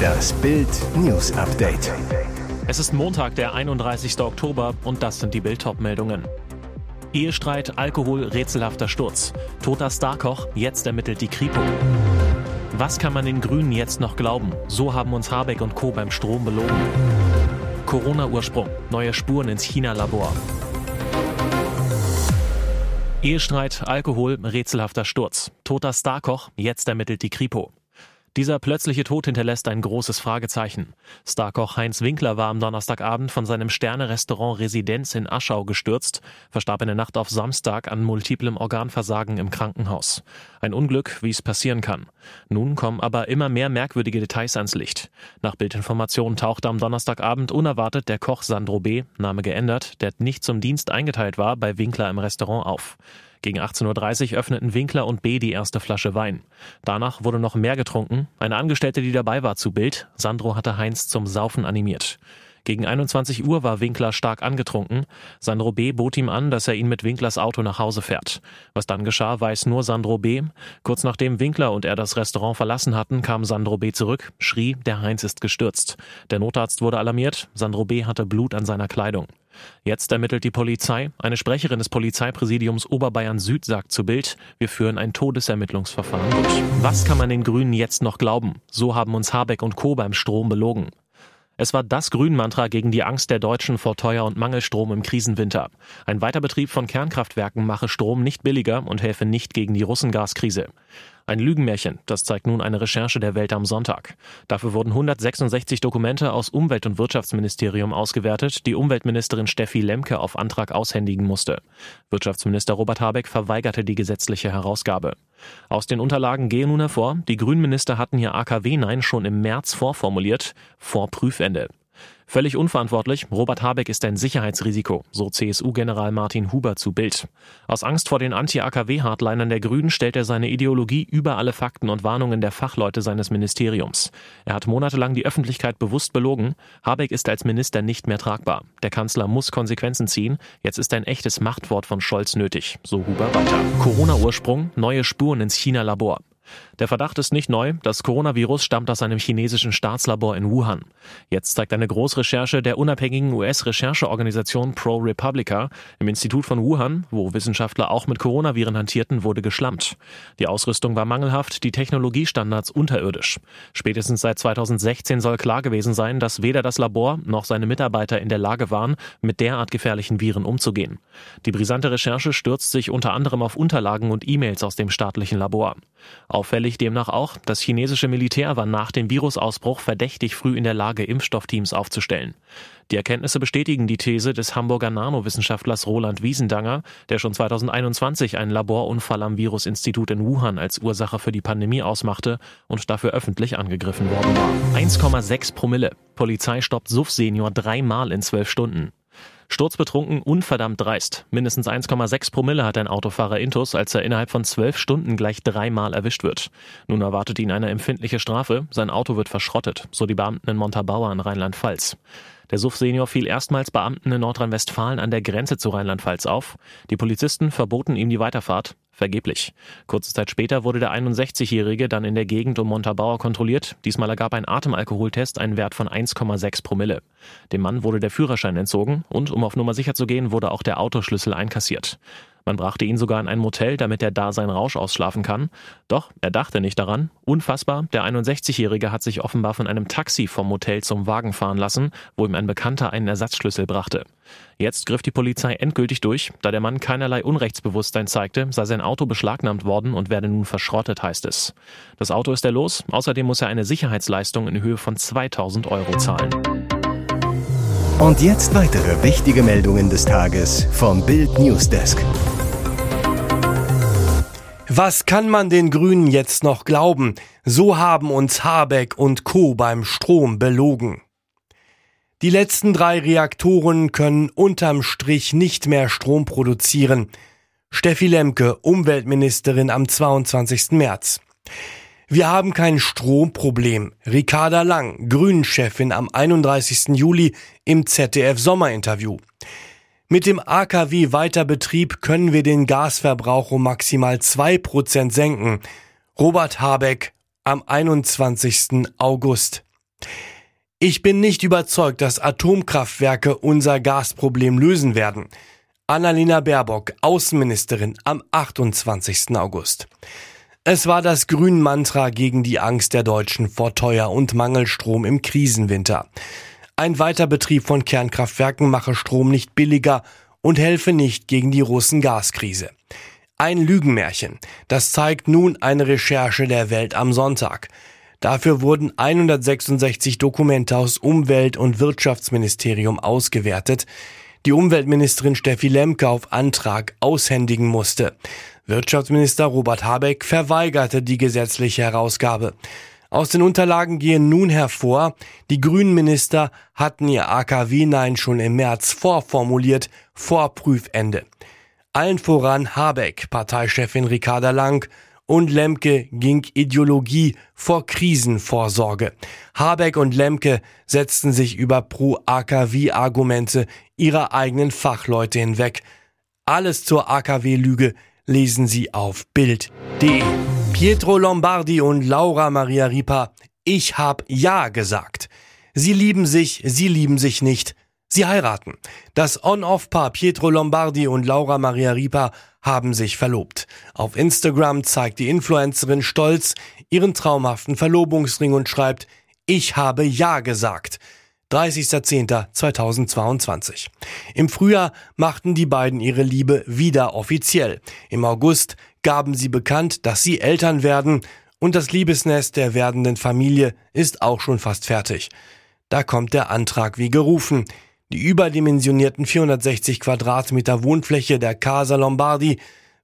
Das Bild News Update. Es ist Montag, der 31. Oktober und das sind die Bild meldungen Ehestreit, Alkohol, rätselhafter Sturz. Toter Starkoch, jetzt ermittelt die Kripo. Was kann man den Grünen jetzt noch glauben? So haben uns Habeck und Co. beim Strom belogen. Corona-Ursprung, neue Spuren ins China-Labor. Ehestreit, Alkohol, rätselhafter Sturz. Toter Starkoch, jetzt ermittelt die Kripo. Dieser plötzliche Tod hinterlässt ein großes Fragezeichen. Starkoch Heinz Winkler war am Donnerstagabend von seinem Sterne-Restaurant Residenz in Aschau gestürzt, verstarb in der Nacht auf Samstag an multiplem Organversagen im Krankenhaus. Ein Unglück, wie es passieren kann. Nun kommen aber immer mehr merkwürdige Details ans Licht. Nach Bildinformationen tauchte am Donnerstagabend unerwartet der Koch Sandro B., Name geändert, der nicht zum Dienst eingeteilt war, bei Winkler im Restaurant auf. Gegen 18.30 Uhr öffneten Winkler und B. die erste Flasche Wein. Danach wurde noch mehr getrunken. Eine Angestellte, die dabei war, zu Bild. Sandro hatte Heinz zum Saufen animiert. Gegen 21 Uhr war Winkler stark angetrunken. Sandro B. bot ihm an, dass er ihn mit Winklers Auto nach Hause fährt. Was dann geschah, weiß nur Sandro B. Kurz nachdem Winkler und er das Restaurant verlassen hatten, kam Sandro B. zurück, schrie, der Heinz ist gestürzt. Der Notarzt wurde alarmiert. Sandro B. hatte Blut an seiner Kleidung. Jetzt ermittelt die Polizei. Eine Sprecherin des Polizeipräsidiums Oberbayern Süd sagt zu Bild, wir führen ein Todesermittlungsverfahren durch. Was kann man den Grünen jetzt noch glauben? So haben uns Habeck und Co. beim Strom belogen. Es war das Grünmantra gegen die Angst der Deutschen vor Teuer- und Mangelstrom im Krisenwinter. Ein Weiterbetrieb von Kernkraftwerken mache Strom nicht billiger und helfe nicht gegen die Russengaskrise. Ein Lügenmärchen, das zeigt nun eine Recherche der Welt am Sonntag. Dafür wurden 166 Dokumente aus Umwelt- und Wirtschaftsministerium ausgewertet, die Umweltministerin Steffi Lemke auf Antrag aushändigen musste. Wirtschaftsminister Robert Habeck verweigerte die gesetzliche Herausgabe. Aus den Unterlagen gehe nun hervor, die Grünminister hatten ihr AKW-Nein schon im März vorformuliert, vor Prüfende. Völlig unverantwortlich, Robert Habeck ist ein Sicherheitsrisiko, so CSU-General Martin Huber zu Bild. Aus Angst vor den Anti-AKW-Hardlinern der Grünen stellt er seine Ideologie über alle Fakten und Warnungen der Fachleute seines Ministeriums. Er hat monatelang die Öffentlichkeit bewusst belogen. Habeck ist als Minister nicht mehr tragbar. Der Kanzler muss Konsequenzen ziehen. Jetzt ist ein echtes Machtwort von Scholz nötig, so Huber weiter. Corona-Ursprung, neue Spuren ins China-Labor. Der Verdacht ist nicht neu. Das Coronavirus stammt aus einem chinesischen Staatslabor in Wuhan. Jetzt zeigt eine Großrecherche der unabhängigen US-Rechercheorganisation ProRepublica im Institut von Wuhan, wo Wissenschaftler auch mit Coronaviren hantierten, wurde geschlampt. Die Ausrüstung war mangelhaft, die Technologiestandards unterirdisch. Spätestens seit 2016 soll klar gewesen sein, dass weder das Labor noch seine Mitarbeiter in der Lage waren, mit derart gefährlichen Viren umzugehen. Die brisante Recherche stürzt sich unter anderem auf Unterlagen und E-Mails aus dem staatlichen Labor. Auffällig demnach auch, das chinesische Militär war nach dem Virusausbruch verdächtig früh in der Lage, Impfstoffteams aufzustellen. Die Erkenntnisse bestätigen die These des Hamburger Nanowissenschaftlers Roland Wiesendanger, der schon 2021 einen Laborunfall am Virusinstitut in Wuhan als Ursache für die Pandemie ausmachte und dafür öffentlich angegriffen worden war. 1,6 Promille. Polizei stoppt Suff Senior dreimal in zwölf Stunden. Sturzbetrunken unverdammt dreist. Mindestens 1,6 Promille hat ein Autofahrer Intus, als er innerhalb von zwölf Stunden gleich dreimal erwischt wird. Nun erwartet ihn eine empfindliche Strafe. Sein Auto wird verschrottet, so die Beamten in Montabaur in Rheinland-Pfalz. Der Suff-Senior fiel erstmals Beamten in Nordrhein-Westfalen an der Grenze zu Rheinland-Pfalz auf. Die Polizisten verboten ihm die Weiterfahrt. Vergeblich. Kurze Zeit später wurde der 61-Jährige dann in der Gegend um Montabaur kontrolliert. Diesmal ergab ein Atemalkoholtest einen Wert von 1,6 Promille. Dem Mann wurde der Führerschein entzogen und, um auf Nummer sicher zu gehen, wurde auch der Autoschlüssel einkassiert. Man brachte ihn sogar in ein Motel, damit er da seinen Rausch ausschlafen kann. Doch er dachte nicht daran. Unfassbar, der 61-Jährige hat sich offenbar von einem Taxi vom Motel zum Wagen fahren lassen, wo ihm ein Bekannter einen Ersatzschlüssel brachte. Jetzt griff die Polizei endgültig durch. Da der Mann keinerlei Unrechtsbewusstsein zeigte, sei sein Auto beschlagnahmt worden und werde nun verschrottet, heißt es. Das Auto ist er los. Außerdem muss er eine Sicherheitsleistung in Höhe von 2000 Euro zahlen. Und jetzt weitere wichtige Meldungen des Tages vom Bild Newsdesk. Was kann man den Grünen jetzt noch glauben? So haben uns Habeck und Co. beim Strom belogen. Die letzten drei Reaktoren können unterm Strich nicht mehr Strom produzieren. Steffi Lemke, Umweltministerin am 22. März. Wir haben kein Stromproblem. Ricarda Lang, Grünen-Chefin am 31. Juli im ZDF-Sommerinterview. Mit dem AKW-Weiterbetrieb können wir den Gasverbrauch um maximal zwei Prozent senken. Robert Habeck, am 21. August. Ich bin nicht überzeugt, dass Atomkraftwerke unser Gasproblem lösen werden. Annalena Baerbock, Außenministerin, am 28. August. Es war das Grün-Mantra gegen die Angst der Deutschen vor Teuer- und Mangelstrom im Krisenwinter. Ein Weiterbetrieb von Kernkraftwerken mache Strom nicht billiger und helfe nicht gegen die Russen-Gaskrise. Ein Lügenmärchen. Das zeigt nun eine Recherche der Welt am Sonntag. Dafür wurden 166 Dokumente aus Umwelt- und Wirtschaftsministerium ausgewertet, die Umweltministerin Steffi Lemke auf Antrag aushändigen musste. Wirtschaftsminister Robert Habeck verweigerte die gesetzliche Herausgabe. Aus den Unterlagen gehen nun hervor, die Grünen Minister hatten ihr AKW-Nein schon im März vorformuliert, vor Prüfende. Allen voran Habeck, Parteichefin Ricarda Lang und Lemke ging Ideologie vor Krisenvorsorge. Habeck und Lemke setzten sich über Pro-AKW-Argumente ihrer eigenen Fachleute hinweg. Alles zur AKW-Lüge lesen Sie auf Bild.de. Pietro Lombardi und Laura Maria Ripa, ich hab Ja gesagt. Sie lieben sich, sie lieben sich nicht. Sie heiraten. Das On-Off-Paar Pietro Lombardi und Laura Maria Ripa haben sich verlobt. Auf Instagram zeigt die Influencerin stolz ihren traumhaften Verlobungsring und schreibt, ich habe Ja gesagt. 30.10.2022. Im Frühjahr machten die beiden ihre Liebe wieder offiziell. Im August gaben sie bekannt, dass sie Eltern werden und das Liebesnest der werdenden Familie ist auch schon fast fertig. Da kommt der Antrag wie gerufen. Die überdimensionierten 460 Quadratmeter Wohnfläche der Casa Lombardi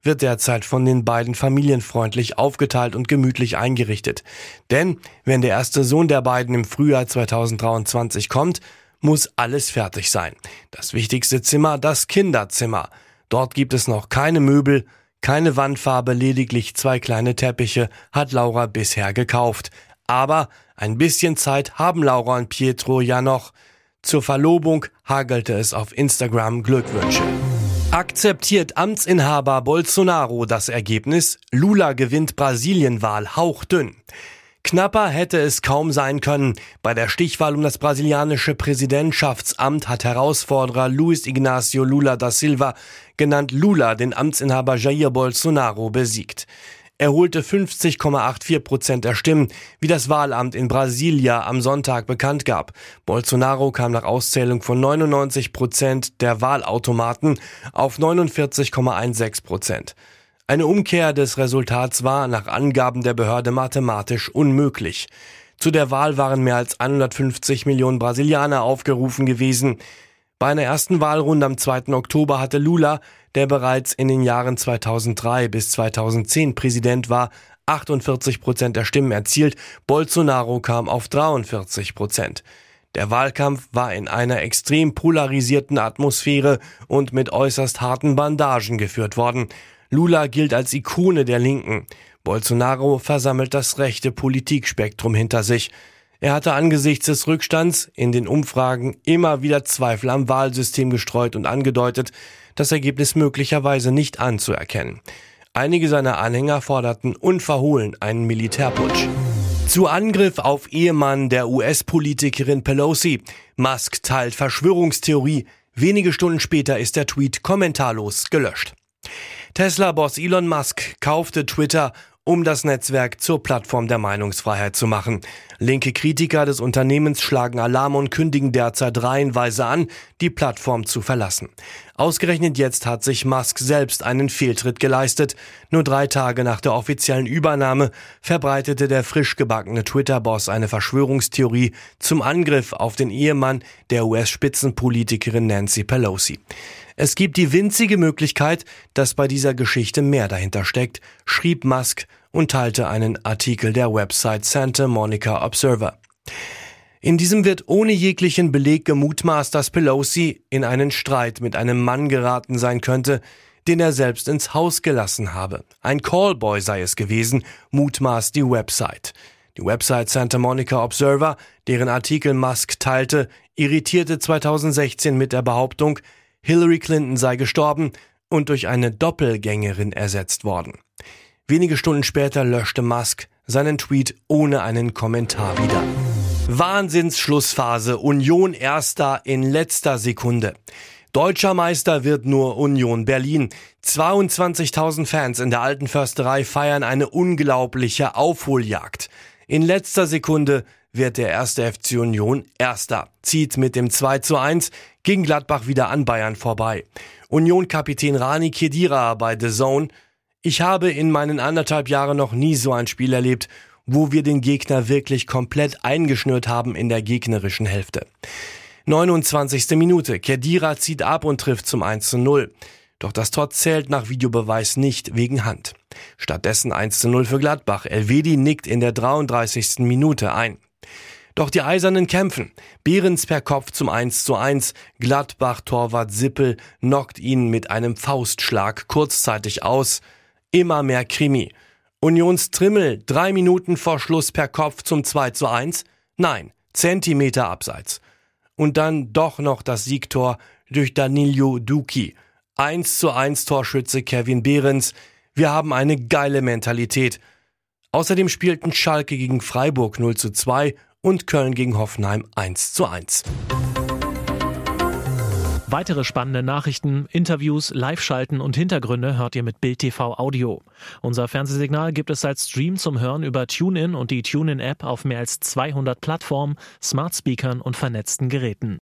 wird derzeit von den beiden familienfreundlich aufgeteilt und gemütlich eingerichtet. Denn wenn der erste Sohn der beiden im Frühjahr 2023 kommt, muss alles fertig sein. Das wichtigste Zimmer, das Kinderzimmer. Dort gibt es noch keine Möbel, keine Wandfarbe, lediglich zwei kleine Teppiche hat Laura bisher gekauft. Aber ein bisschen Zeit haben Laura und Pietro ja noch. Zur Verlobung hagelte es auf Instagram Glückwünsche. Akzeptiert Amtsinhaber Bolsonaro das Ergebnis? Lula gewinnt Brasilienwahl hauchdünn. Knapper hätte es kaum sein können. Bei der Stichwahl um das brasilianische Präsidentschaftsamt hat Herausforderer Luis Ignacio Lula da Silva, genannt Lula, den Amtsinhaber Jair Bolsonaro besiegt. Er holte 50,84 Prozent der Stimmen, wie das Wahlamt in Brasilia am Sonntag bekannt gab. Bolsonaro kam nach Auszählung von 99 Prozent der Wahlautomaten auf 49,16 Prozent. Eine Umkehr des Resultats war nach Angaben der Behörde mathematisch unmöglich. Zu der Wahl waren mehr als 150 Millionen Brasilianer aufgerufen gewesen. Bei einer ersten Wahlrunde am 2. Oktober hatte Lula, der bereits in den Jahren 2003 bis 2010 Präsident war, 48 Prozent der Stimmen erzielt, Bolsonaro kam auf 43 Prozent. Der Wahlkampf war in einer extrem polarisierten Atmosphäre und mit äußerst harten Bandagen geführt worden. Lula gilt als Ikone der Linken. Bolsonaro versammelt das rechte Politikspektrum hinter sich. Er hatte angesichts des Rückstands in den Umfragen immer wieder Zweifel am Wahlsystem gestreut und angedeutet, das Ergebnis möglicherweise nicht anzuerkennen. Einige seiner Anhänger forderten unverhohlen einen Militärputsch. Zu Angriff auf Ehemann der US-Politikerin Pelosi. Musk teilt Verschwörungstheorie. Wenige Stunden später ist der Tweet kommentarlos gelöscht. Tesla-Boss Elon Musk kaufte Twitter um das Netzwerk zur Plattform der Meinungsfreiheit zu machen. Linke Kritiker des Unternehmens schlagen Alarm und kündigen derzeit reihenweise an, die Plattform zu verlassen. Ausgerechnet jetzt hat sich Musk selbst einen Fehltritt geleistet. Nur drei Tage nach der offiziellen Übernahme verbreitete der frisch gebackene Twitter-Boss eine Verschwörungstheorie zum Angriff auf den Ehemann der US-Spitzenpolitikerin Nancy Pelosi. Es gibt die winzige Möglichkeit, dass bei dieser Geschichte mehr dahinter steckt, schrieb Musk und teilte einen Artikel der Website Santa Monica Observer. In diesem wird ohne jeglichen Beleg gemutmaßt, dass Pelosi in einen Streit mit einem Mann geraten sein könnte, den er selbst ins Haus gelassen habe. Ein Callboy sei es gewesen, mutmaßt die Website. Die Website Santa Monica Observer, deren Artikel Musk teilte, irritierte 2016 mit der Behauptung, Hillary Clinton sei gestorben und durch eine Doppelgängerin ersetzt worden. Wenige Stunden später löschte Musk seinen Tweet ohne einen Kommentar wieder. Wahnsinnsschlussphase. Union erster in letzter Sekunde. Deutscher Meister wird nur Union Berlin. 22.000 Fans in der alten Försterei feiern eine unglaubliche Aufholjagd. In letzter Sekunde wird der erste FC Union Erster, zieht mit dem 2 zu 1 gegen Gladbach wieder an Bayern vorbei. Union-Kapitän Rani Kedira bei The Zone. Ich habe in meinen anderthalb Jahren noch nie so ein Spiel erlebt, wo wir den Gegner wirklich komplett eingeschnürt haben in der gegnerischen Hälfte. 29. Minute. Kedira zieht ab und trifft zum 1 zu 0. Doch das Tor zählt nach Videobeweis nicht wegen Hand. Stattdessen 1 zu 0 für Gladbach. Elvedi nickt in der 33. Minute ein. Doch die Eisernen kämpfen. Behrens per Kopf zum 1 zu 1. Gladbach-Torwart Sippel knockt ihn mit einem Faustschlag kurzzeitig aus. Immer mehr Krimi. Unions Trimmel drei Minuten vor Schluss per Kopf zum 2 zu 1. Nein, Zentimeter abseits und dann doch noch das Siegtor durch Danilo Duki. 1 zu 1 Torschütze Kevin Behrens. Wir haben eine geile Mentalität. Außerdem spielten Schalke gegen Freiburg 0 zu 2 und Köln gegen Hoffenheim 1 zu 1. Weitere spannende Nachrichten, Interviews, Live-Schalten und Hintergründe hört ihr mit Bild TV Audio. Unser Fernsehsignal gibt es als Stream zum Hören über TuneIn und die TuneIn-App auf mehr als 200 Plattformen, Smart Speakern und vernetzten Geräten.